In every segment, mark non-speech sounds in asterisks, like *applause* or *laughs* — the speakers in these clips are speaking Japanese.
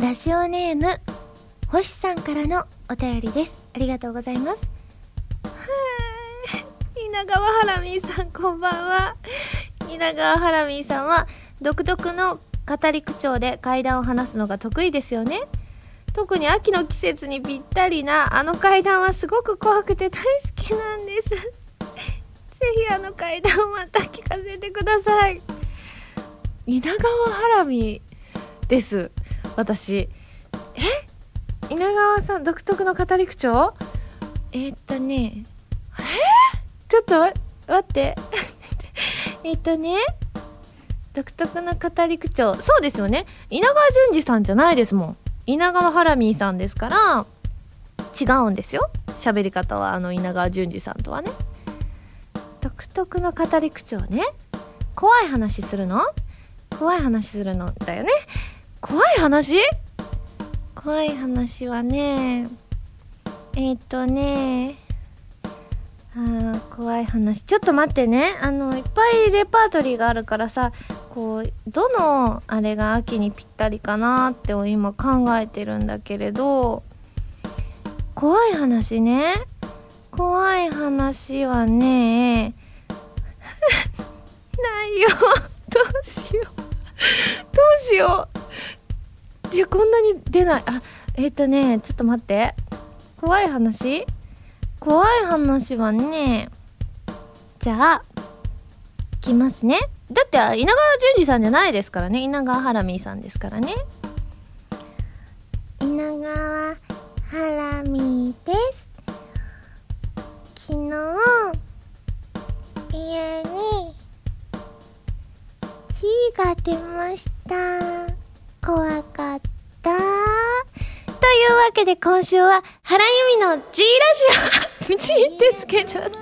ラジオネーム星さんからのお便りです。ありがとうございます。稲川ハラミーさんこんばんは。稲川ハラミーさんは独特の語り口調で階段を話すのが得意ですよね。特に秋の季節にぴったりなあの階段はすごく怖くて大好きなんです。*laughs* ぜひあの階段をまた聞かせてください。稲川ハラミです。私。え？稲川さん独特の語り口調えー、っとね。え？ー、ちょっと待って。*laughs* えっとね。独特な語り口調そうですよね。稲川淳二さんじゃないですもん。稲川ハラミーさんですから。違うんですよ。喋り方はあの稲川淳二さんとはね。独特の語り口調ね。怖い話するの？怖い話するのだよね。怖い話？怖い話はねえっ、とねあー怖い話。ちょっと待ってね。あのいっぱいレパートリーがあるからさこうどのあれが秋にぴったりかなって今考えてるんだけれど怖い話ね。怖い話はねないよどうしよう。どうしよう。いやこんなに出ない。あえっ、ー、とねちょっと待って。怖い話？怖い話はねじゃあきますね。だって稲川淳二さんじゃないですからね。稲川ハラミーさんですからね。稲川ハラミーです。昨日家に火が出ました。怖かった。というわけで今週は原由美の G ラジオ。G ってつけちゃった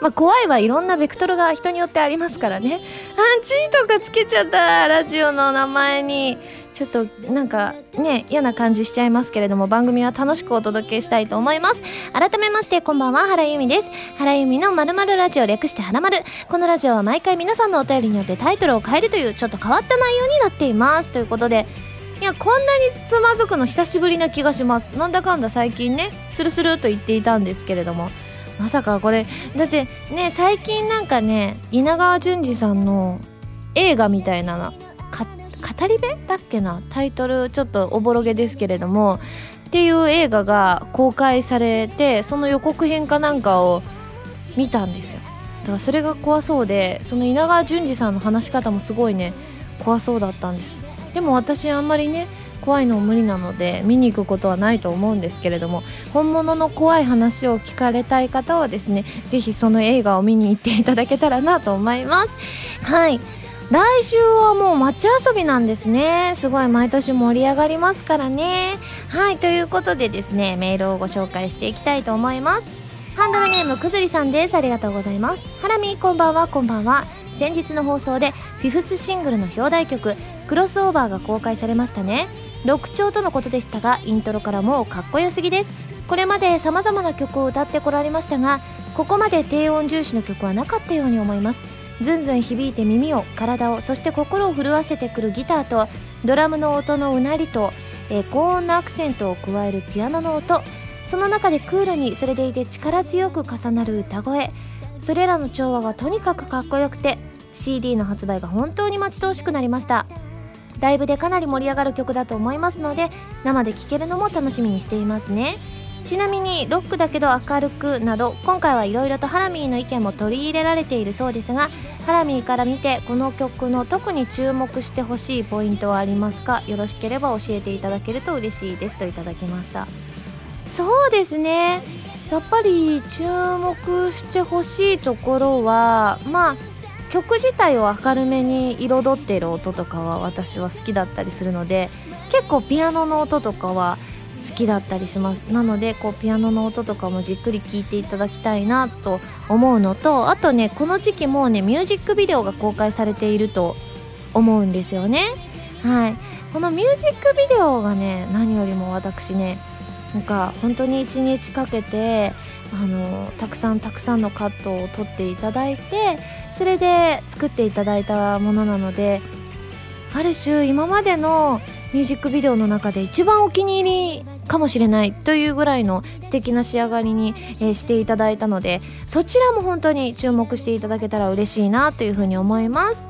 まあ怖いはいろんなベクトルが人によってありますからね。あ、G とかつけちゃった。ラジオの名前に。ちょっとなんかね嫌な感じしちゃいますけれども番組は楽しくお届けしたいと思います。改めましてこんばんは原由美です。原由美のまるまるラジオ略してはらまる。このラジオは毎回皆さんのお便りによってタイトルを変えるというちょっと変わった内容になっています。ということでいやこんなにつまずくの久しぶりな気がします。なんだかんだ最近ねスルスルと言っていたんですけれども。まさかこれだってね最近なんかね稲川淳二さんの映画みたいな語り部だっけなタイトルちょっとおぼろげですけれどもっていう映画が公開されてその予告編かなんかを見たんですよ。だからそれが怖そうでその稲川淳二さんの話し方もすごいね怖そうだったんです。でも私あんまりね怖いの無理なので見に行くことはないと思うんですけれども本物の怖い話を聞かれたい方はですねぜひその映画を見に行っていただけたらなと思います。はい。来週はもう街遊びなんですね。すごい毎年盛り上がりますからね。はいということでですねメールをご紹介していきたいと思います。ハンドルネームくずりさんです。ありがとうございます。ハラミこんばんはこんばんは。先日の放送でフィフスシングルの表題曲クロスオーバーが公開されましたね。6丁とのことでしたがイントロからもうかっこよすぎです。これまで様々な曲を歌ってこられましたがここまで低音重視の曲はなかったように思います。ずんずん響いて耳を体をそして心を震わせてくるギターとドラムの音のうなりと、え、高音のアクセントを加えるピアノの音。その中でクールにそれでいて力強く重なる歌声。それらの調和がとにかくかっこよくて CD の発売が本当に待ち遠しくなりました。ライブでかなり盛り上がる曲だと思いますので生で聴けるのも楽しみにしていますね。ちなみにロックだけど明るくなど今回はいろいろとハラミーの意見も取り入れられているそうですがハラミーから見てこの曲の特に注目してほしいポイントはありますか？よろしければ教えていただけると嬉しいですといただきました。そうですね。やっぱり注目してほしいところはまあ曲自体を明るめに彩っている音とかは私は好きだったりするので結構ピアノの音とかはきだったりします。なのでこうピアノの音とかもじっくり聴いていただきたいなと思うのとあとねこの時期もうねミュージックビデオが公開されていると思うんですよね。はい。このミュージックビデオがね何よりも私ねなんか本当に1日かけてあのたくさんたくさんのカットを撮っていただいてそれで作っていただいたものなのである種今までのミュージックビデオの中で一番お気に入りかもしれないというぐらいの素敵な仕上がりに、えー、していただいたのでそちらも本当に注目していただけたら嬉しいなというふうに思います。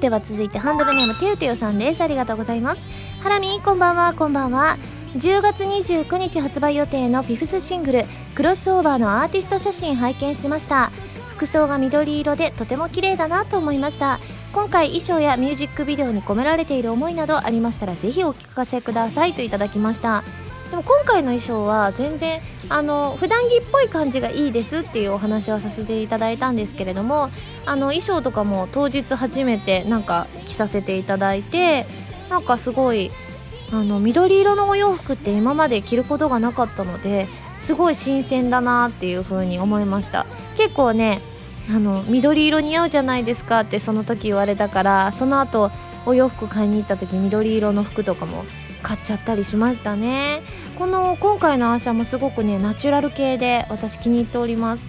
では続いてハンドルネームてうてうさんです。ありがとうございます。ハラミこんばんは。こんばんは。10月29日発売予定のフィフスシングル「クロスオーバー」のアーティスト写真拝見しました。服装が緑色でとても綺麗だなと思いました。今回衣装やミュージックビデオに込められている思いなどありましたらぜひお聞かせくださいといただきました。でも今回の衣装は全然あの普段着っぽい感じがいいですっていうお話はさせていただいたんですけれどもあの衣装とかも当日初めてなんか着させていただいてなんかすごいあの緑色のお洋服って今まで着ることがなかったのですごい新鮮だなっていう風に思いました。結構ねあの緑色似合うじゃないですかってその時言われたからその後お洋服買いに行った時緑色の服とかも買っちゃったりしましたね。この今回のアーシャもすごくねナチュラル系で私気に入っております。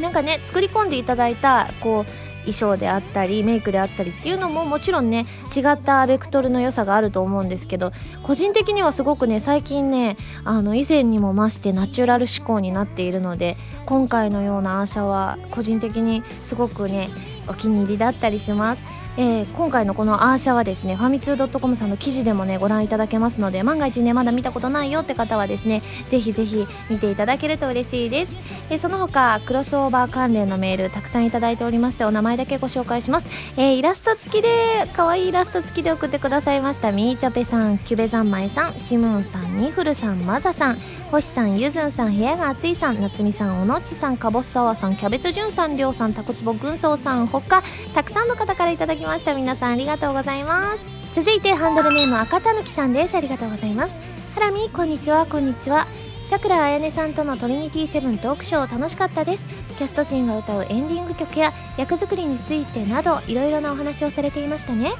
なんかね作り込んでいただいたこう衣装であったりメイクであったりっていうのももちろんね違ったベクトルの良さがあると思うんですけど個人的にはすごくね最近ねあの以前にも増してナチュラル思考になっているので今回のようなアーシャは個人的にすごくねお気に入りだったりします。えー、今回のこのアーシャはですねファミツー .com さんの記事でもねご覧いただけますので万が一ねまだ見たことないよって方はですねぜひぜひ見ていただけると嬉しいです、えー、その他クロスオーバー関連のメールたくさんいただいておりましてお名前だけご紹介します、えー、イラスト付きで可愛いイラスト付きで送ってくださいました。みーちょぺさんキュベ三昧さんシムンさんニフルさんマザさん。星さんゆずんさん部屋が暑いさん夏美さんおのちさんかぼっさわさんキャベツじゅんさんりょうさんたこつぼ軍曹さんほかたくさんの方からいただきました。皆さんありがとうございます。続いてハンドルネーム赤たぬきさんです。ありがとうございます。ハラミこんにちはこんにちは。さくらあやねさんとのトリニティセブントークショー楽しかったです。キャスト陣が歌うエンディング曲や役作りについてなどいろいろなお話をされていましたね。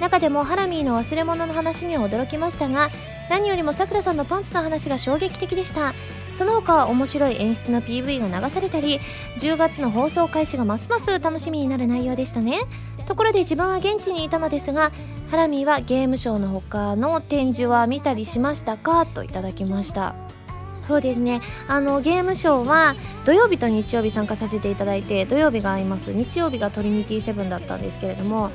中でもハラミーの忘れ物の話には驚きましたが何よりもさくらさんのパンツの話が衝撃的でした。その他は面白い演出の PV が流されたり10月の放送開始がますます楽しみになる内容でしたね。ところで自分は現地にいたのですがハラミーはゲームショーの他の展示は見たりしましたか？といただきました。そうですね。あのゲームショーは土曜日と日曜日参加させていただいて土曜日が合います。日曜日がトリニティセブンだったんですけれども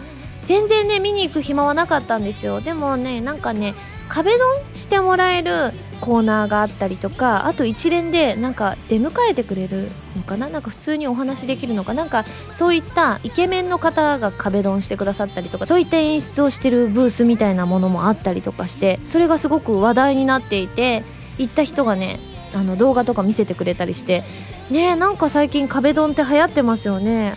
全然ね見に行く暇はなかったんですよ。でもねなんかね壁ドンしてもらえるコーナーがあったりとかあと一連でなんか出迎えてくれるのかな？なんか普通にお話できるのか？なんかそういったイケメンの方が壁ドンしてくださったりとかそういった演出をしてるブースみたいなものもあったりとかしてそれがすごく話題になっていて行った人がねあの動画とか見せてくれたりしてねなんか最近壁ドンって流行ってますよね。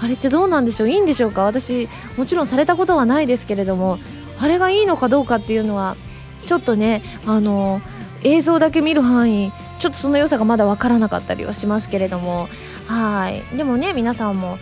あれってどうなんでしょう？いいんでしょうか？私もちろんされたことはないですけれどもあれがいいのかどうかっていうのはちょっとねあの映像だけ見る範囲ちょっとその良さがまだ分からなかったりはしますけれども。はい。でもね皆さんも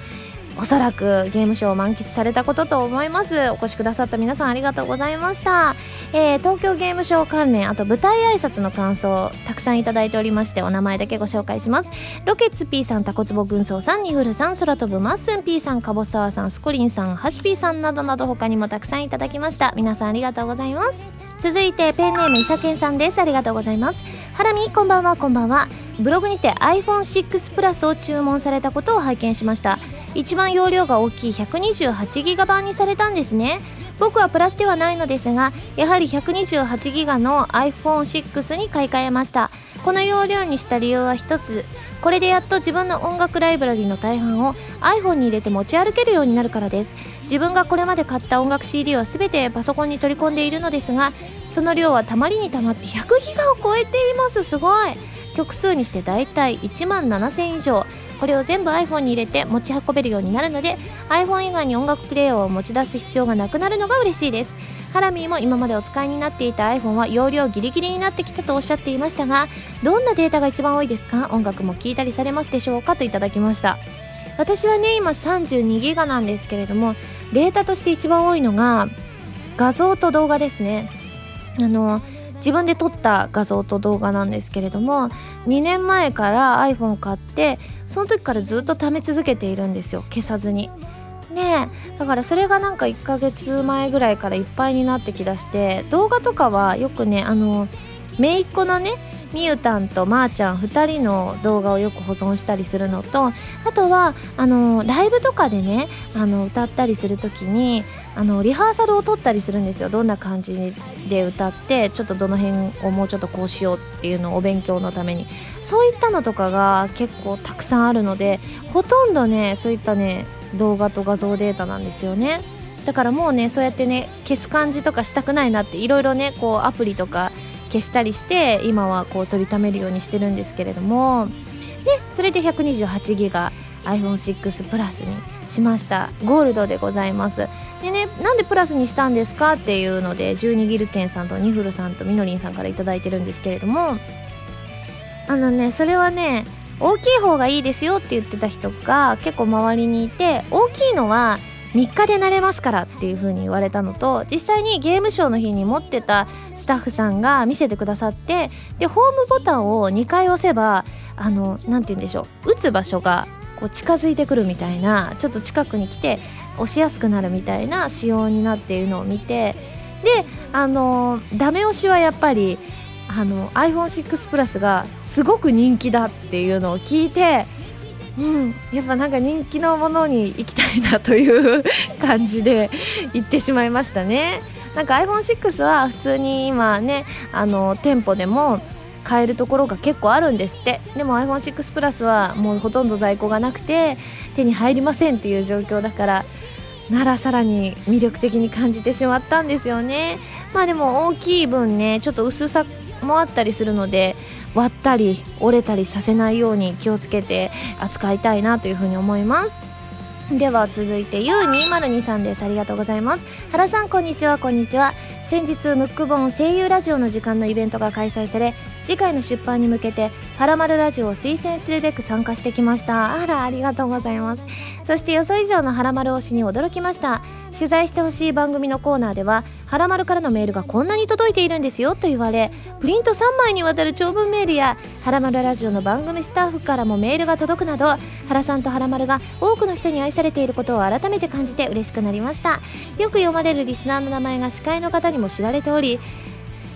おそらくゲームショーを満喫されたことと思います。お越しくださった皆さんありがとうございました、えー、東京ゲームショー関連あと舞台挨拶の感想たくさんいただいておりましてお名前だけご紹介します。ロケッツ P さんタコツボ軍曹さんニフルさん空飛ぶマッスン P さんかぼさわさんスコリンさんハシ P さんなどなど他にもたくさんいただきました。皆さんありがとうございます。続いてペンネームいさけんさんです。ありがとうございます。ハラミこんばんはこんばんは。ブログにて iPhone6 プラスを注文されたことを拝見しました。一番容量が大きい128ギガ版にされたんですね。僕はプラスではないのですがやはり128ギガの iPhone6 に買い替えました。この容量にした理由は一つ。これでやっと自分の音楽ライブラリの大半を iPhone に入れて持ち歩けるようになるからです。自分がこれまで買った音楽 CD は全てパソコンに取り込んでいるのですがその量はたまりにたまって100ギガを超えています。すごい。曲数にしてだいたい1万7000以上。これを全部 iPhone に入れて持ち運べるようになるので iPhone 以外に音楽プレイヤーを持ち出す必要がなくなるのが嬉しいです。ハラミーも今までお使いになっていた iPhone は容量ギリギリになってきたとおっしゃっていましたがどんなデータが一番多いですか？音楽も聴いたりされますでしょうか？といただきました。私はね今32ギガなんですけれどもデータとして一番多いのが画像と動画ですね。あの自分で撮った画像と動画なんですけれども2年前から iPhone を買ってその時からずっと貯め続けているんですよ消さずに。ねだからそれがなんか1ヶ月前ぐらいからいっぱいになってきだして動画とかはよくねあの姪っ子のねみゆたんとまーちゃん2人の動画をよく保存したりするのとあとはあのライブとかでねあの歌ったりする時にあのリハーサルを撮ったりするんですよ。どんな感じで歌ってちょっとどの辺をもうちょっとこうしようっていうのをお勉強のために。そういったのとかが結構たくさんあるのでほとんどねそういったね動画と画像データなんですよね。だからもうねそうやってね消す感じとかしたくないなっていろいろねこうアプリとか消したりして今はこう取りためるようにしてるんですけれども。でそれで128ギガ iPhone6 プラスにしました。ゴールドでございます。でねなんでプラスにしたんですかっていうので12ギルケンさんとニフルさんとみのりんさんから頂いてるんですけれどもあのねそれはね大きい方がいいですよって言ってた人が結構周りにいて大きいのは3日で慣れますからっていう風に言われたのと実際にゲームショーの日に持ってたスタッフさんが見せてくださってでホームボタンを2回押せばあの何て言うんでしょう打つ場所がこう近づいてくるみたいなちょっと近くに来て押しやすくなるみたいな仕様になっているのを見てであのダメ押しはやっぱりあの iPhone6 プラスがすごく人気だっていうのを聞いてうんやっぱなんか人気のものに行きたいなという感じで行ってしまいましたね。なんか iPhone6 は普通に今ねあの店舗でも買えるところが結構あるんですって。でも iPhone6 プラスはもうほとんど在庫がなくて手に入りませんっていう状況だからならさらに魅力的に感じてしまったんですよね。まあでも大きい分ねちょっと薄さもあったりするので割ったり折れたりさせないように気をつけて扱いたいなというふうに思います。では続いて U202 さんです。ありがとうございます。原さんこんにちは。こんにちは。先日ムック本声優ラジオの時間のイベントが開催され次回の出版に向けて「はらまるラジオ」を推薦するべく参加してきました。あらありがとうございます。そして予想以上のはらまる推しに驚きました。取材してほしい番組のコーナーでは「はらまるからのメールがこんなに届いているんですよ」と言われプリント3枚にわたる長文メールや「はらまるラジオ」の番組スタッフからもメールが届くなど原さんとはらまるが多くの人に愛されていることを改めて感じて嬉しくなりました。よく読まれるリスナーの名前が司会の方にも知られており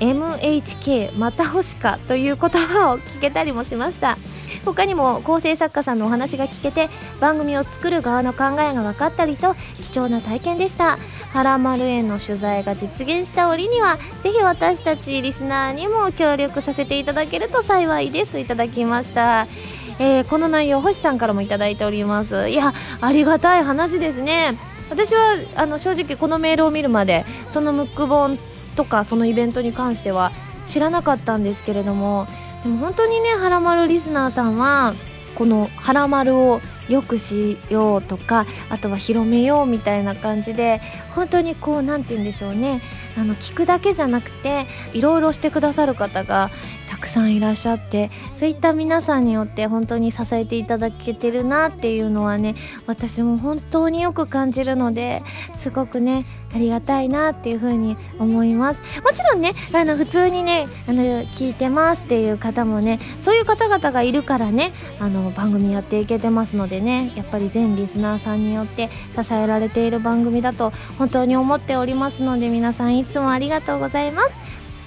MHK また欲しかという言葉を聞けたりもしました。他にも構成作家さんのお話が聞けて番組を作る側の考えが分かったりと貴重な体験でした。はらまるへの取材が実現した折にはぜひ私たちリスナーにも協力させていただけると幸いです。いただきました。えー、この内容星さんからもいただいております。いやありがたい話ですね。私はあの正直このメールを見るまでそのムック本とかそのイベントに関しては知らなかったんですけれどもでも本当にねはらまるリスナーさんはこの「はらまる」をよくしようとかあとは広めようみたいな感じで本当にこう何て言うんでしょうね。あの聞くだけじゃなくていろいろしてくださる方がくさんいらっしゃってそういった皆さんによって本当に支えていただけてるなっていうのはね私も本当によく感じるのですごくねありがたいなっていうふうに思います。もちろんねあの普通にねあの聞いてますっていう方もねそういう方々がいるからねあの番組やっていけてますのでねやっぱり全リスナーさんによって支えられている番組だと本当に思っておりますので皆さんいつもありがとうございます。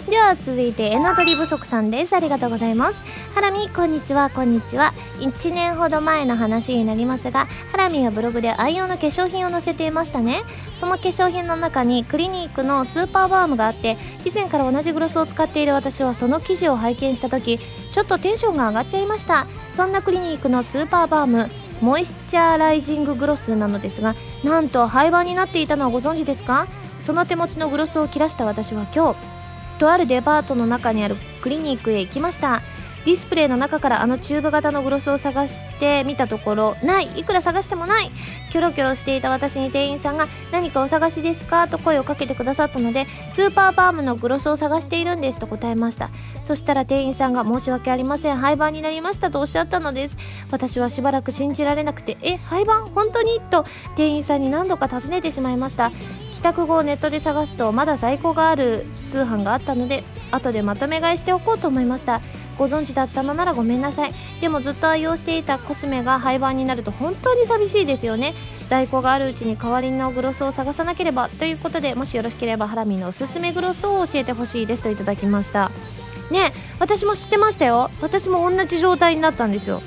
では続いてエナドリ不足さんです。ありがとうございます。ハラミこんにちは。こんにちは。1年ほど前の話になりますがハラミはブログで愛用の化粧品を載せていましたね。その化粧品の中にクリニークのスーパーバームがあって以前から同じグロスを使っている私はその記事を拝見した時ちょっとテンションが上がっちゃいました。そんなクリニークのスーパーバームモイスチャーライジンググロスなのですがなんと廃盤になっていたのはご存知ですか？その手持ちのグロスを切らした私は今日とあるデパートの中にあるクリニークへ行きました。ディスプレイの中からあのチューブ型のグロスを探してみたところない。いくら探してもない。キョロキョロしていた私に店員さんが何かお探しですか？と声をかけてくださったのでスーパーバームのグロスを探しているんですと答えました。そしたら店員さんが申し訳ありません。廃盤になりましたとおっしゃったのです。私はしばらく信じられなくてえ廃盤？本当に？と店員さんに何度か尋ねてしまいました。宅後ネットで探すとまだ在庫がある通販があったので後でまとめ買いしておこうと思いました。ご存知だったのならごめんなさい。でもずっと愛用していたコスメが廃盤になると本当に寂しいですよね。在庫があるうちに代わりのグロスを探さなければ。ということでもしよろしければハラミのおすすめグロスを教えてほしいですといただきました。ね私も知ってましたよ。私も同じ状態になったんですよ。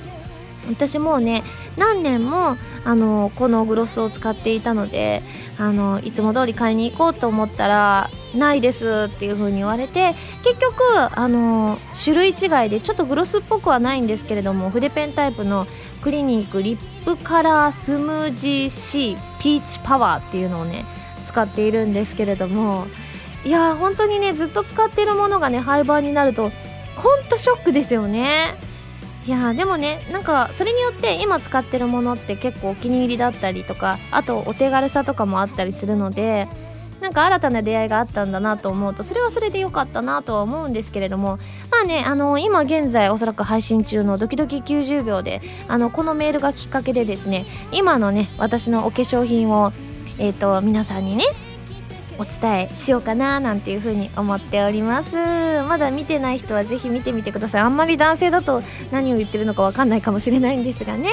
私もうね何年もあのこのグロスを使っていたのであのいつも通り買いに行こうと思ったらないですっていう風に言われて結局あの種類違いでちょっとグロスっぽくはないんですけれども筆ペンタイプのクリニックリップカラースムージー C ピーチパワーっていうのをね使っているんですけれどもいやー本当にねずっと使っているものがね廃盤になるとほんとショックですよね。いやでもねなんかそれによって今使ってるものって結構お気に入りだったりとかあとお手軽さとかもあったりするのでなんか新たな出会いがあったんだなと思うとそれはそれで良かったなとは思うんですけれどもまあねあの今現在おそらく配信中のドキドキ90秒であのこのメールがきっかけでですね今のね私のお化粧品をえっ、ー、と皆さんにねお伝えしようかななんていう風に思っております。まだ見てない人はぜひ見てみてください。あんまり男性だと何を言ってるのかわかんないかもしれないんですがね。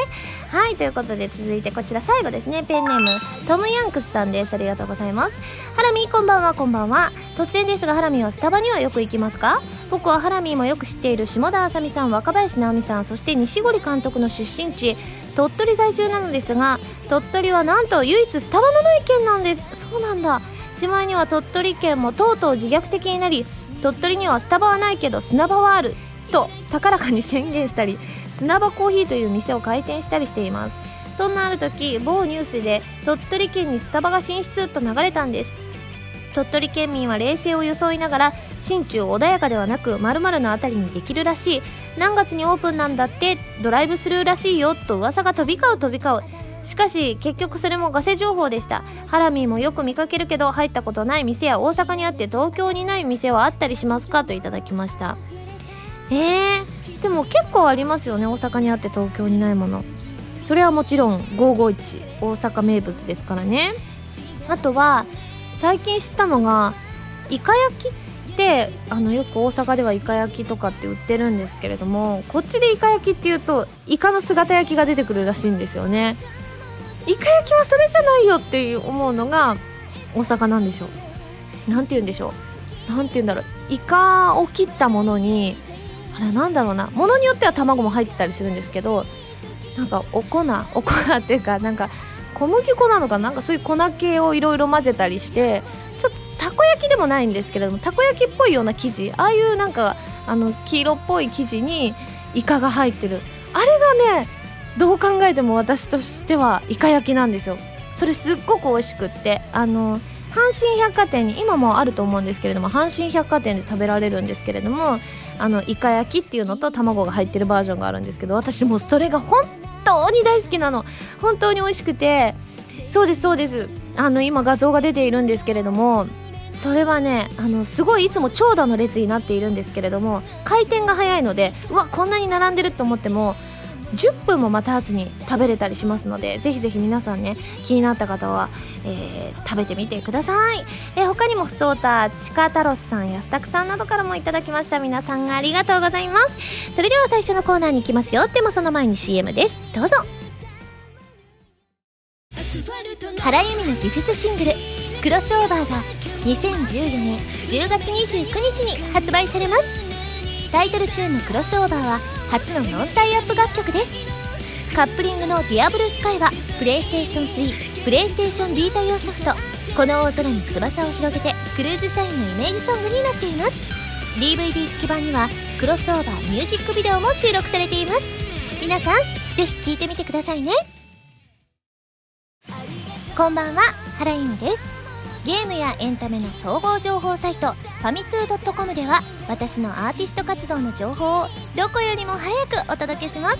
はいということで続いてこちら最後ですね。ペンネームトムヤンクスさんです。ありがとうございます。ハラミこんばんはこんばんは。突然ですがハラミはスタバにはよく行きますか？僕はハラミーもよく知っている下田あさみさん若林直美さんそして西堀監督の出身地鳥取在住なのですが鳥取はなんと唯一スタバのない県なんです。そうなんだ。しまいには鳥取県もとうとう自虐的になり鳥取にはスタバはないけど砂場はあると高らかに宣言したり砂場コーヒーという店を開店したりしています。そんなある時某ニュースで鳥取県にスタバが進出と流れたんです。鳥取県民は冷静を装いながら心中穏やかではなく〇〇の辺りにできるらしい。何月にオープンなんだってドライブスルーらしいよと噂が飛び交う飛び交う。しかし結局それもガセ情報でした。ハラミーもよく見かけるけど入ったことない店や大阪にあって東京にない店はあったりしますかといただきました。えー、でも結構ありますよね大阪にあって東京にないもの。それはもちろん551大阪名物ですからね。あとは最近知ったのがイカ焼きってあのよく大阪ではイカ焼きとかって売ってるんですけれどもこっちでイカ焼きっていうとイカの姿焼きが出てくるらしいんですよね。イカ焼きはそれじゃないよっていう思うのが大阪なんでしょう。なんて言うんでしょう。なんて言うんだろう。イカを切ったものにあれなんだろうな。ものによっては卵も入ってたりするんですけどなんかお粉お粉っていうかなんか小麦粉なのかなんかそういう粉系をいろいろ混ぜたりしてちょっとたこ焼きでもないんですけれどもたこ焼きっぽいような生地。ああいうなんかあの黄色っぽい生地にイカが入ってる。あれがねどう考えても私としてはイカ焼きなんですよ。それすっごく美味しくってあの阪神百貨店に今もあると思うんですけれども阪神百貨店で食べられるんですけれどもあのイカ焼きっていうのと卵が入ってるバージョンがあるんですけど私もそれが本当に大好きなの。本当に美味しくてそうですそうです。あの今画像が出ているんですけれどもそれはねあのすごいいつも長蛇の列になっているんですけれども回転が早いのでうわこんなに並んでると思っても10分も待たずに食べれたりしますのでぜひぜひ皆さんね気になった方は、えー、食べてみてください、えー、他にもふつおたちかたろすさんやすたくさんなどからもいただきました。皆さんありがとうございます。それでは最初のコーナーに行きますよ。でもその前に CM です。どうぞ。原由美のディフスシングル「クロスオーバー」が2014年10月29日に発売されます。タイトルチューンの「クロスオーバー」は初のノンタイアップ楽曲です。カップリングの「ディアブルスカイはプレイステーション3プレイステーションビータ用ソフト「この大空に翼を広げて」クルーズサインのイメージソングになっています。DVD 付き版にはクロスオーバーミュージックビデオも収録されています。皆さんぜひ聴いてみてくださいね。こんばんは原由美です。ゲームやエンタメの総合情報サイトファミツー .com では私のアーティスト活動の情報をどこよりも早くお届けします。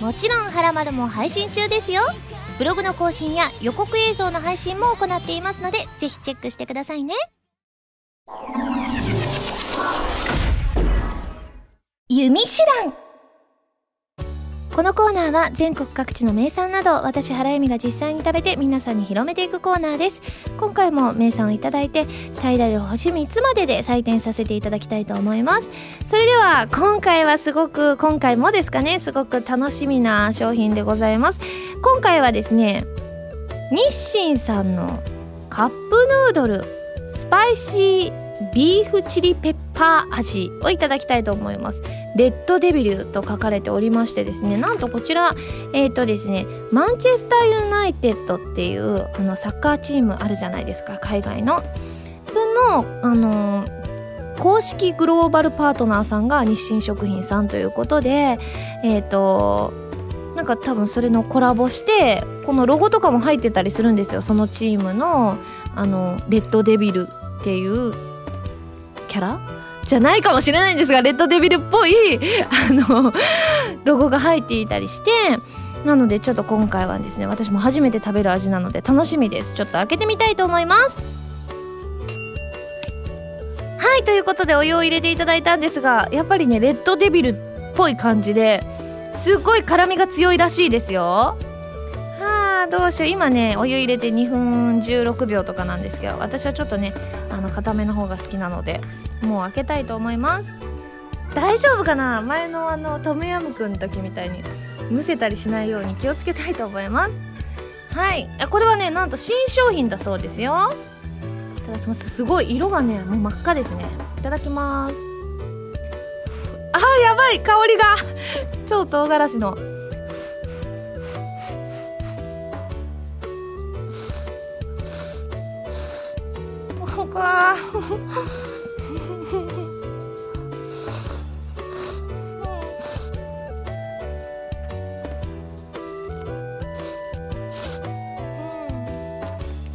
もちろん「はらまる」も配信中ですよ。ブログの更新や予告映像の配信も行っていますのでぜひチェックしてくださいね。弓手段。このコーナーは全国各地の名産など私原由美が実際に食べて皆さんに広めていくコーナーです。今回も名産をいただいて最大で星3つまでで採点させていただきたいと思います。それでは今回はすごく今回もですかねすごく楽しみな商品でございます。今回はですね日清さんのカップヌードルスパイシービーフチリペッパー味をいただきたいと思います。レッドデビルと書かれておりましてですねなんとこちらえっ、ー、とですねマンチェスターユナイテッドっていうあのサッカーチームあるじゃないですか海外の。そのあの公式グローバルパートナーさんが日清食品さんということでえっ、ー、となんか多分それのコラボしてこのロゴとかも入ってたりするんですよそのチームのあのレッドデビルっていうキャラ。じゃないかもしれないんですがレッドデビルっぽいあのロゴが入っていたりしてなのでちょっと今回はですね私も初めて食べる味なので楽しみです。ちょっと開けてみたいと思います。はいということでお湯を入れていただいたんですがやっぱりねレッドデビルっぽい感じですっごい辛みが強いらしいですよ。あどうしよう。今ねお湯入れて2分16秒とかなんですけど私はちょっとねあの固めの方が好きなのでもう開けたいと思います。大丈夫かな？前のあのトムヤムクンの時みたいにむせたりしないように気をつけたいと思います。はい。これはねなんと新商品だそうですよ。いただきます。すごい色がねもう真っ赤ですね。いただきます。あーやばい。香りが。*laughs* 超唐辛子の。わ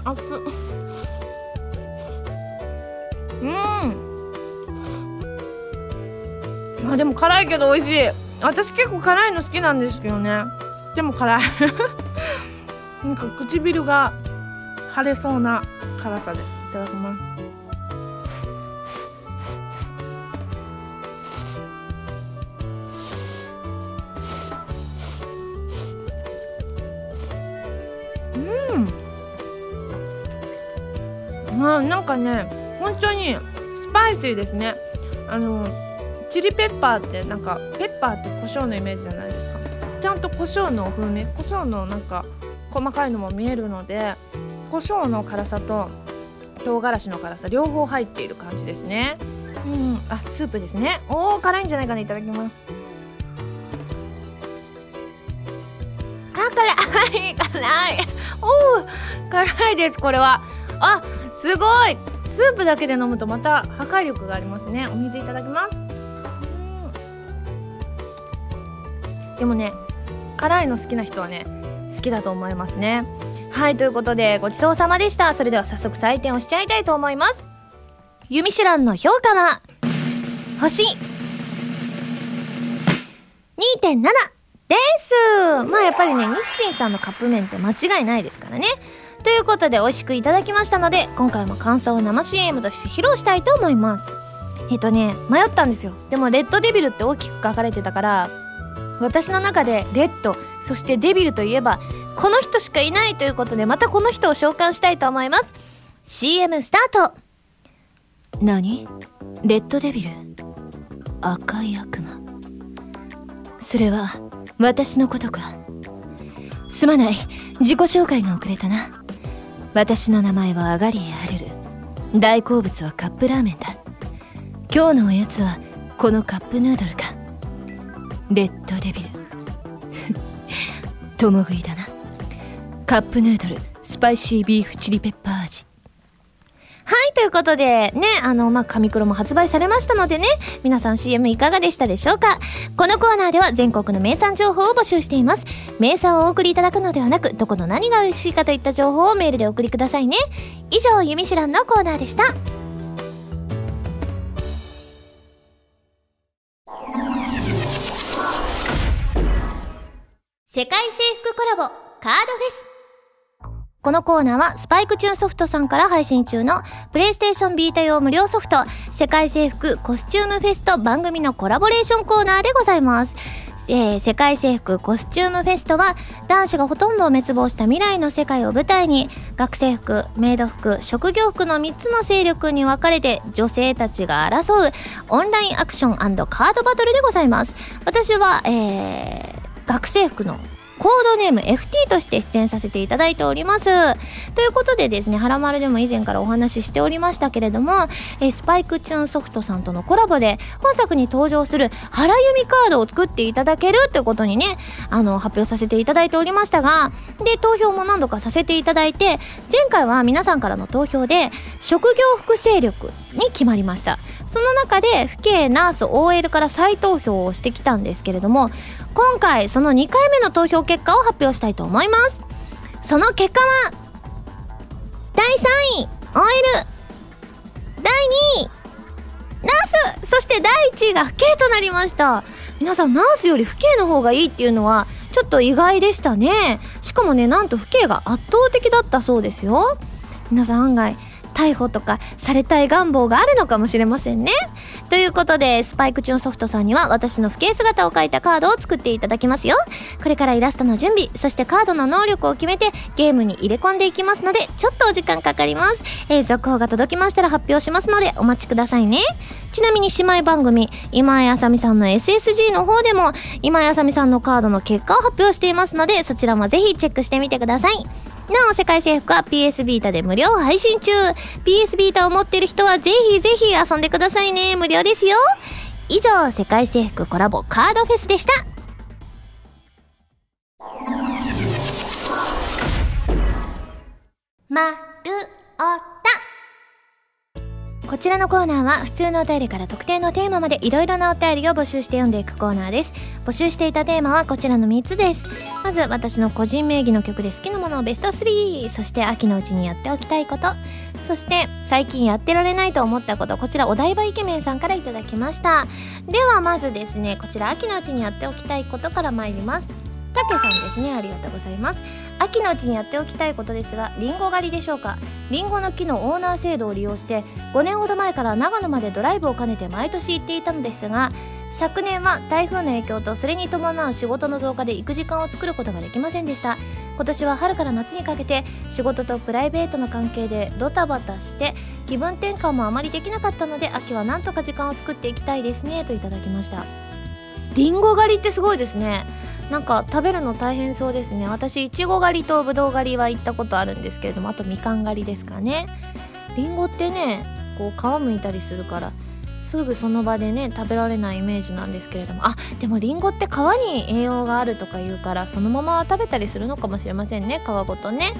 熱うん。あでも辛いけど美味しい。私結構辛いの好きなんですけどね。でも辛い。*laughs* なんか唇が腫れそうな辛さです。いただきます。あなんかね本当にスパイシーですね。あのチリペッパーってなんかペッパーって胡椒のイメージじゃないですか。ちゃんと胡椒の風味胡椒のなんか細かいのも見えるので胡椒の辛さと唐辛子の辛さ両方入っている感じですね。うんあスープですね。おお辛いんじゃないかないただきます。あ辛い辛い。おお辛いですこれは。あすごい。スープだけで飲むとまた破壊力がありますね。お水いただきます。でもね辛いの好きな人はね好きだと思いますね。はいということでごちそうさまでした。それでは早速採点をしちゃいたいと思います。ユミシュランの評価は星。2.7です。まあやっぱりね日清さんのカップ麺って間違いないですからね。ということで美味しくいただきましたので今回も感想を生 CM として披露したいと思います。えっとね迷ったんですよ。でもレッドデビルって大きく書かれてたから私の中でレッドそしてデビルといえばこの人しかいないということでまたこの人を召喚したいと思います。CM スタート。何？レッドデビル？赤い悪魔。それは私のことか。すまない。自己紹介が遅れたな。私の名前はアガリエ・アルル。大好物はカップラーメンだ。今日のおやつはこのカップヌードルか。レッドデビル *laughs* 共食いだなカップヌードルスパイシービーフチリペッパー味はい、ということで、ね、あの、まあ、紙黒も発売されましたのでね、皆さん CM いかがでしたでしょうか？このコーナーでは全国の名産情報を募集しています。名産をお送りいただくのではなく、どこの何が美味しいかといった情報をメールでお送りくださいね。以上、ゆみしらんのコーナーでした。世界征服コラボカードフェスこのコーナーはスパイクチューンソフトさんから配信中のプレイステーションビータ用無料ソフト世界征服コスチュームフェスト番組のコラボレーションコーナーでございます。えー、世界征服コスチュームフェストは男子がほとんどを滅亡した未来の世界を舞台に学生服、メイド服、職業服の3つの勢力に分かれて女性たちが争うオンラインアクションカードバトルでございます。私は、えー、学生服のコードネーム FT として出演させていただいております。ということでですね、はらまるでも以前からお話ししておりましたけれども、えスパイクチューンソフトさんとのコラボで本作に登場する原由美カードを作っていただけるってことにね、あの、発表させていただいておりましたが、で、投票も何度かさせていただいて、前回は皆さんからの投票で、職業副勢力に決まりました。その中で、府警、ナース、OL から再投票をしてきたんですけれども、今回その2回目の投票結果を発表したいと思います。その結果は第3位 OL 第2位ナース。そして第1位が不敬となりました。皆さんナースより不敬の方がいいっていうのはちょっと意外でしたね。しかもねなんと不敬が圧倒的だったそうですよ。皆さん案外逮捕とかされたい願望があるのかもしれませんね。ということで、スパイクチューンソフトさんには私の不敬姿を描いたカードを作っていただきますよ。これからイラストの準備、そしてカードの能力を決めてゲームに入れ込んでいきますので、ちょっとお時間かかります。えー、続報が届きましたら発表しますのでお待ちくださいね。ちなみに姉妹番組、今井あさみさんの SSG の方でも、今井あさみさんのカードの結果を発表していますので、そちらもぜひチェックしてみてください。なお、世界征服は PS ビータで無料配信中。PS ビータを持ってる人はぜひぜひ遊んでくださいね。無料ですよ。以上、世界征服コラボカードフェスでした。まるおたこちらのコーナーは普通のお便りから特定のテーマまでいろいろなお便りを募集して読んでいくコーナーです。募集していたテーマはこちらの3つです。まず私の個人名義の曲で好きなものをベスト3そして秋のうちにやっておきたいこと。そして最近やってられないと思ったこと。こちらお台場イケメンさんから頂きました。ではまずですねこちら秋のうちにやっておきたいことから参ります。たけさんですね。ありがとうございます。秋のうちにやっておきたいことですがりんご狩りでしょうか。りんごの木のオーナー制度を利用して5年ほど前から長野までドライブを兼ねて毎年行っていたのですが昨年は台風の影響とそれに伴う仕事の増加で行く時間を作ることができませんでした。今年は春から夏にかけて仕事とプライベートの関係でドタバタして気分転換もあまりできなかったので秋はなんとか時間を作っていきたいですねといただきました。りんご狩りってすごいですね。なんか食べるの大変そうですね。私いちご狩りとぶどう狩りは行ったことあるんですけれどもあとみかん狩りですかね。りんごってねこう皮むいたりするからすぐその場でね食べられないイメージなんですけれども。あでもりんごって皮に栄養があるとか言うからそのまま食べたりするのかもしれませんね皮ごとね。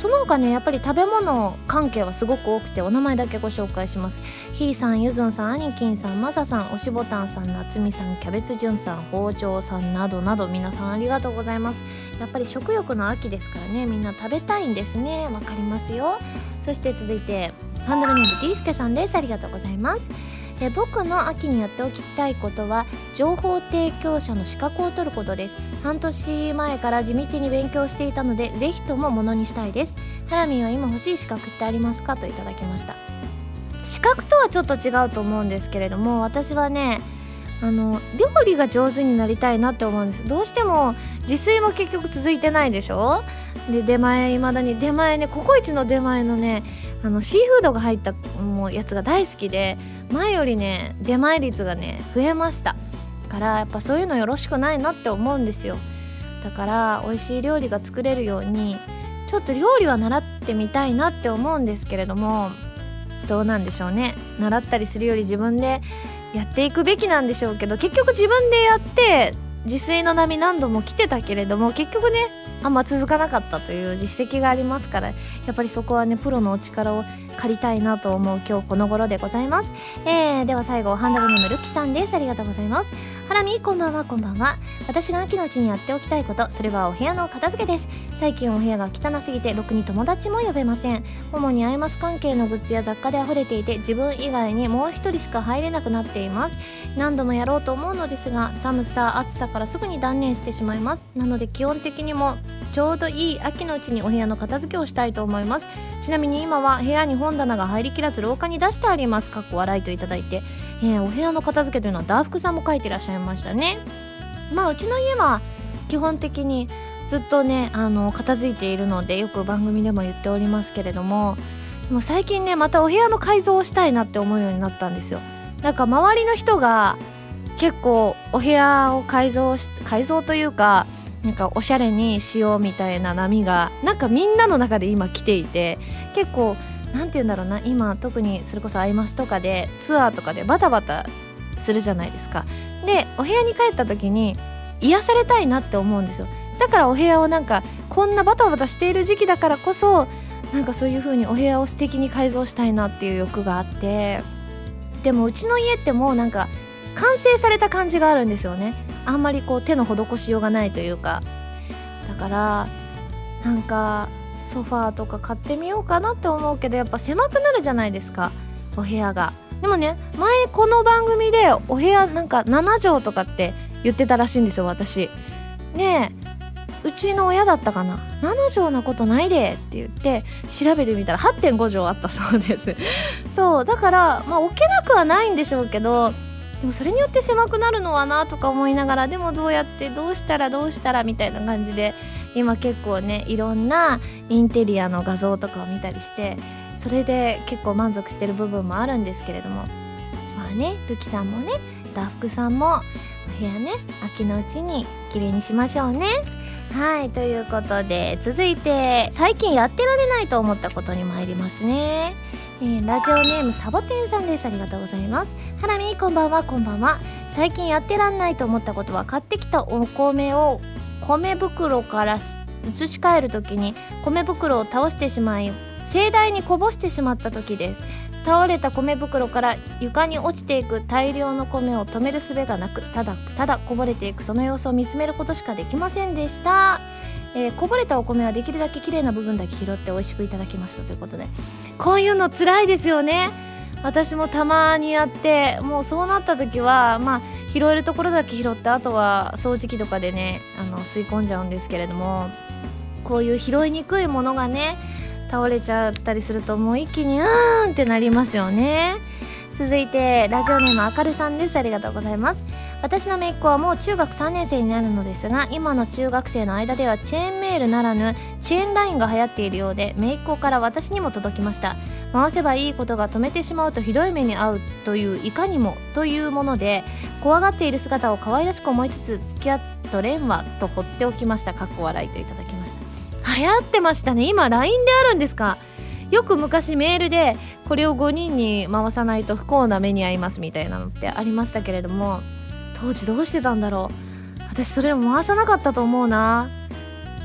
その他ねやっぱり食べ物関係はすごく多くてお名前だけご紹介します。ひーさんゆずんさんあにきんさんまささんおしぼたんさんなつみさんキャベツじゅんさん包丁さんなどなど皆さんありがとうございます。やっぱり食欲の秋ですからねみんな食べたいんですね。わかりますよ。そして続いてハンドルネームディースケさんです。ありがとうございます。で僕の秋にやっておきたいことは情報提供者の資格を取ることです。半年前から地道に勉強していたのでぜひともものにしたいです。ハラミンは今欲しい資格ってありますかといただきました。資格とはちょっと違うと思うんですけれども私はねあの料理が上手になりたいなって思うんです。どうしても自炊も結局続いてないでしょ？で出前いまだに出前ねココイチの出前のねあのシーフードが入ったもうやつが大好きで前よりね出前率がね増えました。からやっぱそういうのよろしくないなって思うんですよ。だから美味しい料理が作れるようにちょっと料理は習ってみたいなって思うんですけれどもどうなんでしょうね。習ったりするより自分でやっていくべきなんでしょうけど結局自分でやって自炊の波何度も来てたけれども結局ねあんま続かなかったという実績がありますからやっぱりそこはねプロのお力を借りたいなと思う今日この頃でございます、えー、では最後ハンドルネームルキさんです。ありがとうございます。ハラミこんばんはこんばんは。私が秋のうちにやっておきたいことそれはお部屋の片付けです。最近お部屋が汚すぎてろくに友達も呼べません。主にアイマス関係のグッズや雑貨で溢れていて自分以外にもう一人しか入れなくなっています。何度もやろうと思うのですが寒さ暑さからすぐに断念してしまいます。なので基本的にもちょうどいい秋のうちにお部屋の片付けをしたいと思います。ちなみに今は部屋に本棚が入りきらず廊下に出してあります。かっこ笑いといただいて。えー、お部屋の片付けというのはダーフクさんも書いてらっしゃいましたね。まあうちの家は基本的にずっとねあの片付いているのでよく番組でも言っておりますけれどもでも最近ねまたお部屋の改造をしたいなって思うようになったんですよ。なんか周りの人が結構お部屋を改造し改造というかなんかおしゃれにしようみたいな波がなんかみんなの中で今来ていて結構なんて言うんだろうな今特にそれこそアイマスとかでツアーとかでバタバタするじゃないですか。でお部屋に帰った時に癒されたいなって思うんですよ。だからお部屋をなんかこんなバタバタしている時期だからこそなんかそういう風にお部屋を素敵に改造したいなっていう欲があって。でもうちの家ってもうなんか完成された感じがあるんですよね。あんまりこう手の施しようがないというか。だからなんかソファーとか買ってみようかなって思うけどやっぱ狭くなるじゃないですか。お部屋が。でもね前この番組でお部屋なんか7畳とかって言ってたらしいんですよ私。ねえうちの親だったかな。7畳なことないでって言って調べてみたら8.5畳あったそうです。*laughs* そうだからまあ置けなくはないんでしょうけどでもそれによって狭くなるのはなとか思いながらでもどうやってどうしたらどうしたらみたいな感じで今結構ねいろんなインテリアの画像とかを見たりしてそれで結構満足してる部分もあるんですけれども。まあねルキさんもねダフクさんもお部屋ね秋のうちに綺麗にしましょうね。はいということで続いて最近やってられないと思ったことに参りますね。えー、ラジオネームサボテンさんです。ありがとうございます。ハラミこんばんはこんばんは。最近やってらんないと思ったことは買ってきたお米を米袋から移し替える時に米袋を倒してしまい盛大にこぼしてしまった時です。倒れた米袋から床に落ちていく大量の米を止める術がなくただただこぼれていくその様子を見つめることしかできませんでした、えー、こぼれたお米はできるだけ綺麗な部分だけ拾って美味しくいただきましたということで。こういうの辛いですよね。私もたまにやってもうそうなった時はまあ拾えるところだけ拾ってあとは掃除機とかでねあの吸い込んじゃうんですけれどもこういう拾いにくいものがね倒れちゃったりするともう一気にうーんってなりますよね。続いてラジオネームあかるさんです。ありがとうございます。私の姪っ子はもう中学3年生になるのですが今の中学生の間ではチェーンメールならぬチェーンラインが流行っているようで姪っ子から私にも届きました。回せばいいことが止めてしまうとひどい目に遭うといういかにもというもので怖がっている姿を可愛らしく思いつつ付き合っとれんわと放っておきました。かっこ笑いといただきました。流行ってましたね。今 LINE であるんですか？よく昔メールでこれを5人に回さないと不幸な目に遭いますみたいなのってありましたけれども当時どうしてたんだろう？私それを回さなかったと思うな。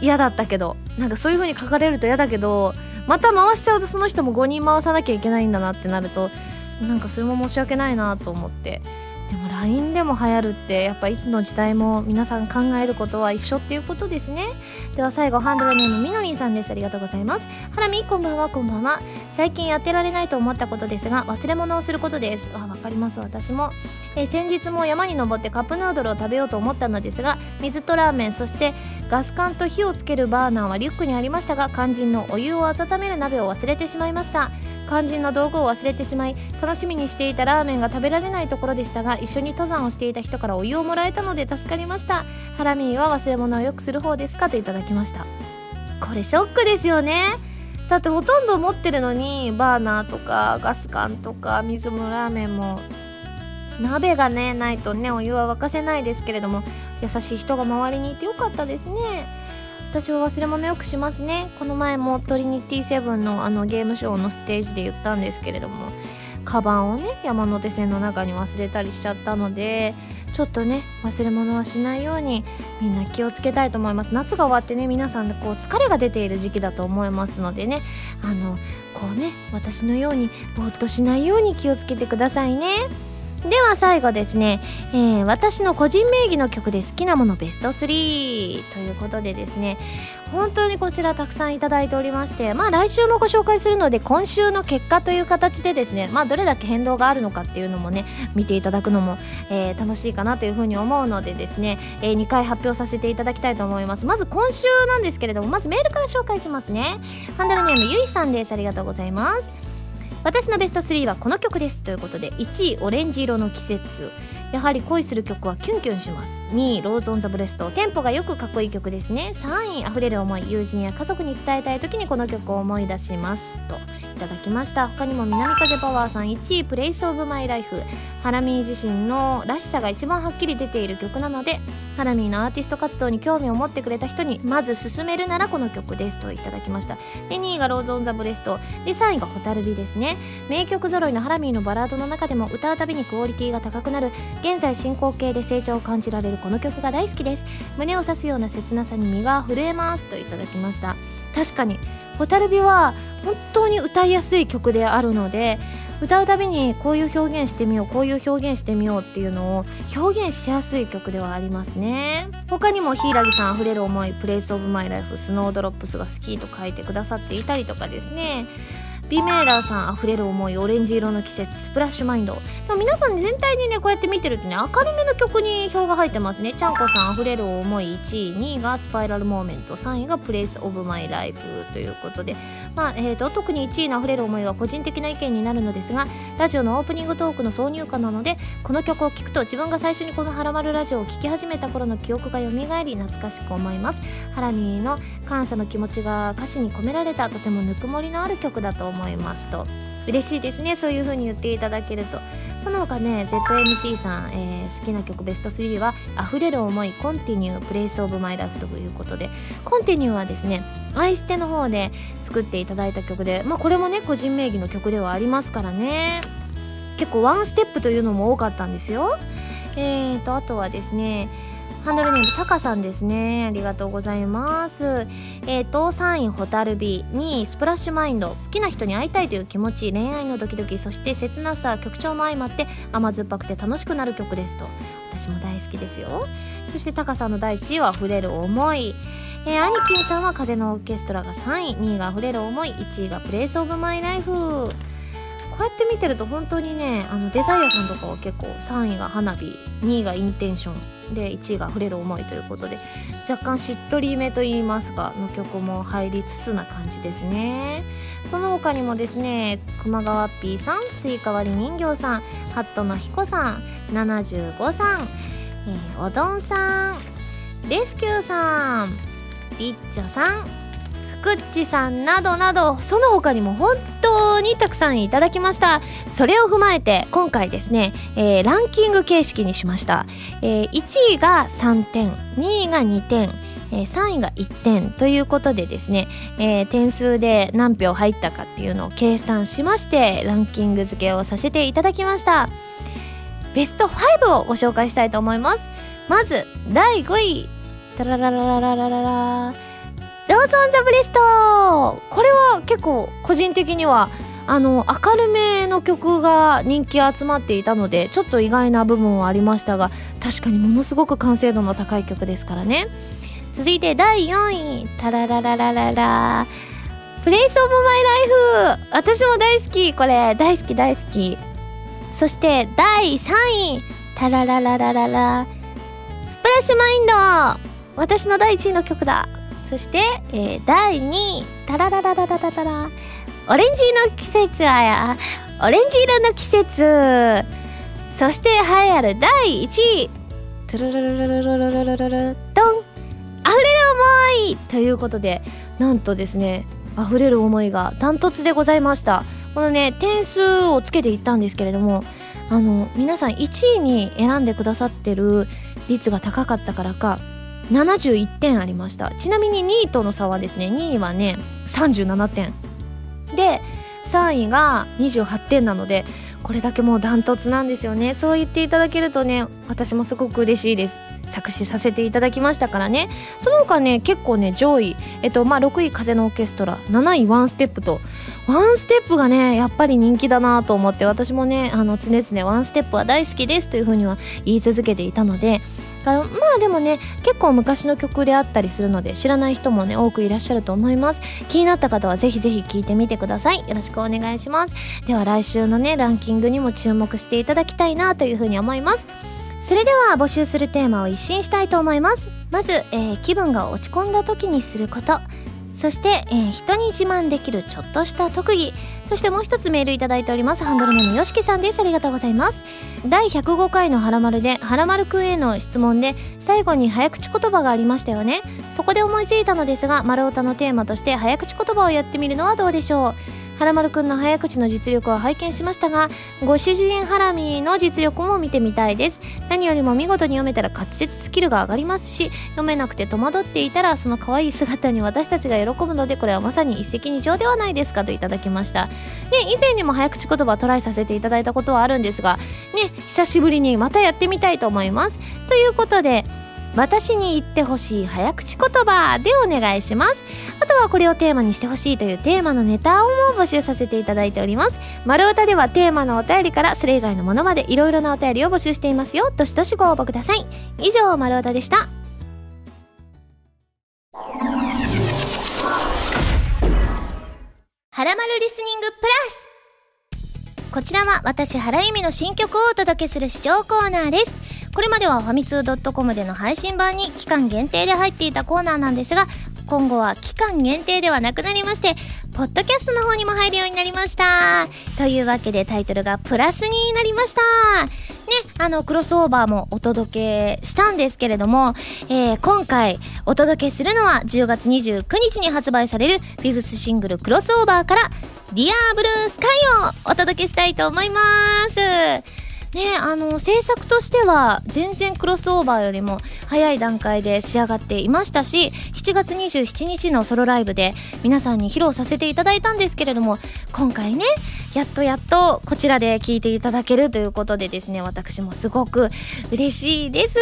嫌だったけどなんかそういう風に書かれると嫌だけどまた回しちゃうとその人も5人回さなきゃいけないんだなってなるとなんかそれも申し訳ないなと思って。でも LINE でも流行るってやっぱいつの時代も皆さん考えることは一緒っていうことですね。では最後ハンドルネームみのりんさんです。ありがとうございます。ハラミこんばんはこんばんは。最近やってられないと思ったことですが忘れ物をすることです。あわかります私も。え先日も山に登ってカップヌードルを食べようと思ったのですが水とラーメンそしてガス管と火をつけるバーナーはリュックにありましたが肝心のお湯を温める鍋を忘れてしまいました。肝心の道具を忘れてしまい楽しみにしていたラーメンが食べられないところでしたが一緒に登山をしていた人からお湯をもらえたので助かりました。ハラミーは忘れ物をよくする方ですかといただきました。これショックですよね。だってほとんど持ってるのにバーナーとかガス管とか水もラーメンも鍋がねないとねお湯は沸かせないですけれども優しい人が周りにいてよかったですね。私は忘れ物よくしますね。この前もトリニティセブンのあのゲームショーのステージで言ったんですけれどもカバンをね山手線の中に忘れたりしちゃったのでちょっとね忘れ物はしないようにみんな気をつけたいと思います。夏が終わってね皆さんこう疲れが出ている時期だと思いますのでねあのこうね私のようにぼーっとしないように気をつけてくださいね。では最後ですね、えー、私の個人名義の曲で好きなものベスト3ということでですね本当にこちらたくさんいただいておりましてまあ来週もご紹介するので今週の結果という形でですねまあどれだけ変動があるのかっていうのもね見ていただくのも、えー、楽しいかなというふうに思うのでですね、えー、2回発表させていただきたいと思います。まず今週なんですけれどもまずメールから紹介しますね。ハンドルネームゆいさんです。ありがとうございます。私のベスト3はこの曲ですということで1位オレンジ色の季節。やはり恋する曲はキュンキュンします。2位ローズ・オン・ザ・ブレスト。テンポがよくかっこいい曲ですね。3位溢れる思い友人や家族に伝えたい時にこの曲を思い出します。と。いただきました。他にも南風パワーさん1位プレイスオブマイライフ。ハラミー自身のらしさが一番はっきり出ている曲なのでハラミーのアーティスト活動に興味を持ってくれた人にまず勧めるならこの曲です。といただきました。で2位がローズ・オン・ザ・ブレスト。で3位がホタルビですね。名曲揃いのハラミーのバラードの中でも歌うたびにクオリティが高くなる現在進行形で成長を感じられるこの曲が大好きです。胸を刺すような切なさに身が震えます。といただきました。確かに「蛍火」は本当に歌いやすい曲であるので歌うたびにこういう表現してみようこういう表現してみようっていうのを表現しやすい曲ではありますね。他にも柊さんあふれる思い「プレイスオブマイライフスノードロップスが好き」と書いてくださっていたりとかですね。ビメーラーさんあふれる思いオレンジ色の季節スプラッシュマインド。でも皆さん全体にねこうやって見てるとね明るめの曲に票が入ってますね。ちゃんこさんあふれる思い1位2位がスパイラルモーメント3位がプレイスオブマイライフということで。まあえーと、特に1位のあふれる思いは個人的な意見になるのですがラジオのオープニングトークの挿入歌なのでこの曲を聴くと自分が最初にこの「はらまるラジオ」を聴き始めた頃の記憶が蘇り懐かしく思います。ハラミーの感謝の気持ちが歌詞に込められたとてもぬくもりのある曲だと思います。思いますと。嬉しいですね。そういう風に言っていただけると。その他ね ZMT さん、えー、好きな曲ベスト3は「溢れる思い continue place of my life」ということで。 continue はですねアイステの方で作っていただいた曲でまあこれもね個人名義の曲ではありますからね。結構 one step というのも多かったんですよ。えーとあとはですねハンドルネームタカさんですね。ありがとうございます。えっ、ー、と3位ホタルビ2位スプラッシュマインド好きな人に会いたいという気持ち恋愛のドキドキそして切なさ曲調も相まって甘酸っぱくて楽しくなる曲ですと私も大好きですよ。そしてタカさんの第1位は溢れる思い。えー、アニキンさんは風のオーケストラが3位2位が溢れる思い。1位がプレイスオブマイライフ。こうやって見てると本当にねあのデザイアさんとかは結構3位が花火2位が intention。で1位が「溢れる思い」ということで若干しっとりめといいますかの曲も入りつつな感じですね。その他にもですね熊川 P さんスイカ割り人形さんハットの彦さん75さん、えー、おどんさんレスキューさんリッチョさんくっちさんなどなどその他にも本当にたくさんいただきました。それを踏まえて今回ですね、えー、ランキング形式にしました、えー、1位が3点2位が2点え3位が1点ということでですね、えー、点数で何票入ったかっていうのを計算しましてランキング付けをさせていただきました。ベスト5をご紹介したいと思います。まず第5位。タラララララララ。 Rose on the breast。これは結構個人的にはあの明るめの曲が人気集まっていたのでちょっと意外な部分はありましたが確かにものすごく完成度の高い曲ですからね。続いて第4位。タララララララ。プレイスオブマイライフ私も大好き。これ大好き大好き。そして第3位。タララララララ。スプラッシュマインド私の第1位の曲だ。そして、えー、第2位、タララララララララ、オレンジの季節や、オレンジ色の季節。そして栄えある第1位、トゥルルルルルルルルルルルドン、溢れる思いということで、なんとですね、溢れる思いがダントツでございました。このね、点数をつけていったんですけれども、あの、皆さん1位に選んでくださってる率が高かったからか、71点ありました。ちなみに2位との差はですね2位はね37点。で3位が28点なのでこれだけもうダントツなんですよね。そう言っていただけるとね私もすごく嬉しいです。作詞させていただきましたからね。その他ね結構ね上位えっとまあ6位風のオーケストラ7位ワンステップと。ワンステップがねやっぱり人気だなと思って私もねあの常々ワンステップは大好きですというふうには言い続けていたのでからまあでもね結構昔の曲であったりするので知らない人もね多くいらっしゃると思います。気になった方はぜひぜひ聴いてみてください。よろしくお願いします。では来週のねランキングにも注目していただきたいなというふうに思います。それでは募集するテーマを一新したいと思います。まず、えー、気分が落ち込んだ時にすること。そして、えー人に自慢できるちょっとした特技。そしてもう一つメールいただいております。ハンドルネームよしきさんです。ありがとうございます。第105回の「はらまる」ではらまるくんへの質問で最後に早口言葉がありましたよね。そこで思いついたのですが丸太のテーマとして早口言葉をやってみるのはどうでしょう。はらまるくんの早口の実力を拝見しましたがご主人ハラミの実力も見てみたいです。何よりも見事に読めたら滑舌スキルが上がりますし読めなくて戸惑っていたらその可愛い姿に私たちが喜ぶのでこれはまさに一石二鳥ではないですかといただきました。で以前にも早口言葉トライさせていただいたことはあるんですがね久しぶりにまたやってみたいと思います。ということで私に言ってほしい早口言葉でお願いします。あとはこれをテーマにしてほしいというテーマのネタをも募集させていただいております。丸歌ではテーマのお便りからそれ以外のものまでいろいろなお便りを募集していますよ。どしどしご応募ください。以上丸歌でした。はらまるリスニングプラス。こちらは私原由美の新曲をお届けする視聴コーナーです。これまではファミツー .com での配信版に期間限定で入っていたコーナーなんですが今後は期間限定ではなくなりましてポッドキャストの方にも入るようになりました。というわけでタイトルがプラスになりました。ねあのクロスオーバーもお届けしたんですけれども、えー今回お届けするのは10月29日に発売されるフィフスシングルクロスオーバーから「ディアーブルースカイをお届けしたいと思います。ねあの制作としては全然クロスオーバーよりも早い段階で仕上がっていましたし7月27日のソロライブで皆さんに披露させていただいたんですけれども今回ねやっとやっとこちらで聴いていただけるということでですね私もすごく嬉しいです。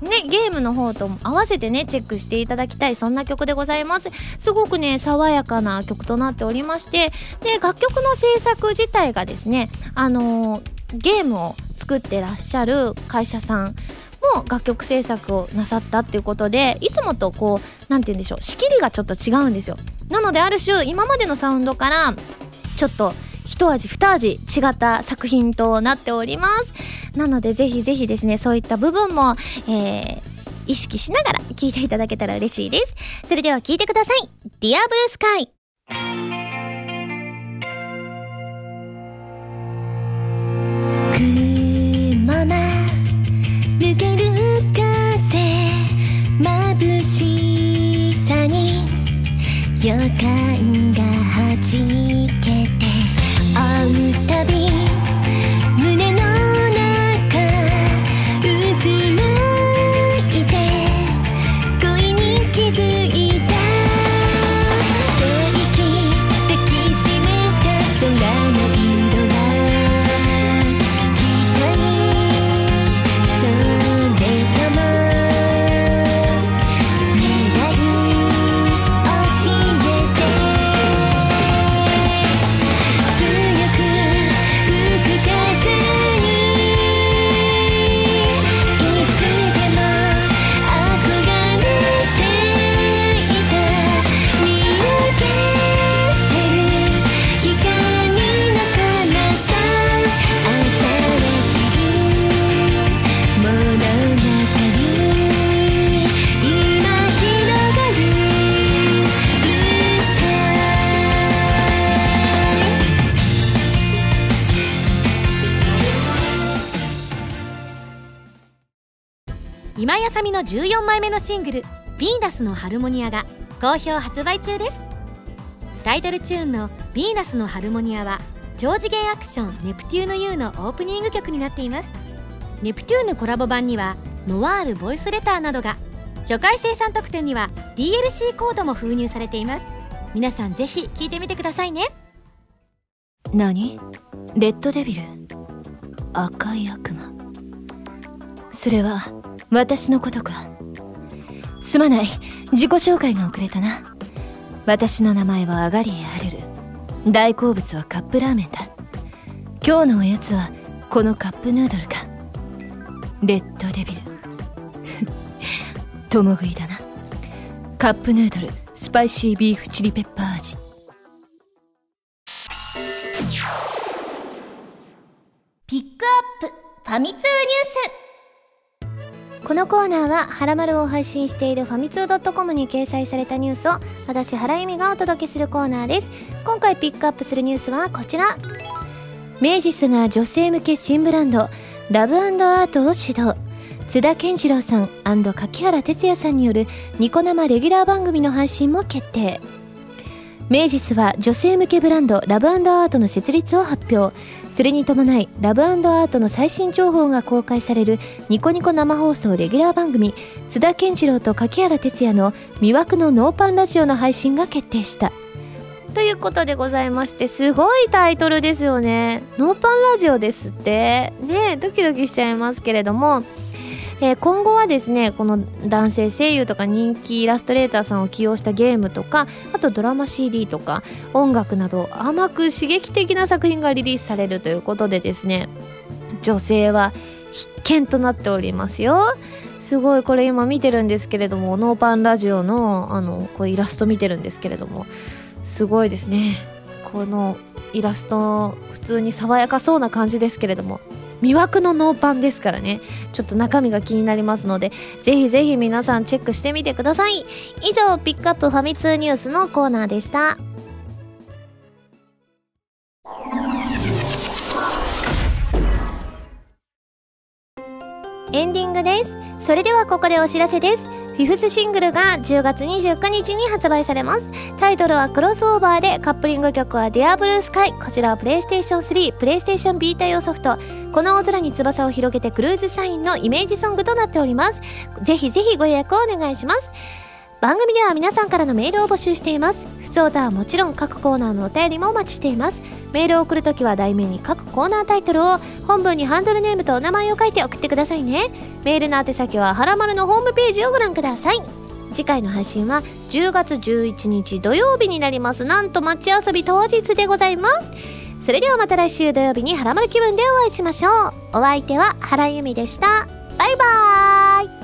ねゲームの方と合わせてねチェックしていただきたいそんな曲でございます。すごくね爽やかな曲となっておりましてで楽曲の制作自体がですねあのーゲームを作ってらっしゃる会社さんも楽曲制作をなさったっていうことでいつもとこうなんて言うんでしょう仕切りがちょっと違うんですよ。なのである種今までのサウンドからちょっと一味二味違った作品となっております。なのでぜひぜひですねそういった部分も、えー意識しながら聴いていただけたら嬉しいです。それでは聴いてください。Dear Blue Sky 予感が始まる14枚目のシングル「ヴィーナスのハルモニア」が好評発売中です。タイトルチューンの「ヴィーナスのハルモニア」は超次元アクション「ネプテューヌ U」のオープニング曲になっています。ネプテューヌコラボ版にはノワールボイスレターなどが初回生産特典には DLC コードも封入されています。皆さんぜひ聴いてみてくださいね。何？レッドデビル？赤い悪魔。それは私のことか。すまない。自己紹介が遅れたな。私の名前はアガリエ・アルル。大好物はカップラーメンだ。今日のおやつはこのカップヌードルか。レッドデビル。*laughs* 共食いだな。カップヌードルスパイシービーフチリペッのコーナーは「はらまる」を配信しているファミツー .com に掲載されたニュースを私原由美がお届けするコーナーです。今回ピックアップするニュースはこちら。明治スが女性向け新ブランドラブアートを始動津田健次郎さん柿原哲也さんによるニコ生レギュラー番組の配信も決定。明治スは女性向けブランドラブアートの設立を発表。それに伴いラブアートの最新情報が公開されるニコニコ生放送レギュラー番組津田健次郎と柿原哲也の魅惑のノーパンラジオの配信が決定した。ということでございましてすごいタイトルですよね。ノーパンラジオですって。ねドキドキしちゃいますけれどもえー、今後はですねこの男性声優とか人気イラストレーターさんを起用したゲームとかあとドラマ CD とか音楽など甘く刺激的な作品がリリースされるということでですね女性は必見となっておりますよ。すごいこれ今見てるんですけれどもノーパンラジオのあのこうイラスト見てるんですけれどもすごいですね。このイラスト普通に爽やかそうな感じですけれども。魅惑のノーパンですからね。ちょっと中身が気になりますのでぜひぜひ皆さんチェックしてみてください。以上ピックアップファミ通ニュースのコーナーでした。エンディングです。それではここでお知らせです。フィフスシングルが10月29日に発売されます。タイトルはクロスオーバーでカップリング曲は Dear Blue Sky こちらはプレイステーション3プレイステーションビータ用ソフト。この大空に翼を広げてクルーズサインのイメージソングとなっております。ぜひぜひご予約をお願いします。番組では皆さんからのメールを募集しています。普通歌はもちろん各コーナーのお便りもお待ちしています。メールを送るときは題名に各コーナータイトルを本文にハンドルネームとお名前を書いて送ってくださいね。メールの宛先ははらまるのホームページをご覧ください。次回の配信は10月11日土曜日になります。なんと街遊び当日でございます。それではまた来週土曜日にはらまる気分でお会いしましょう。お相手は原由美でした。バイバーイ。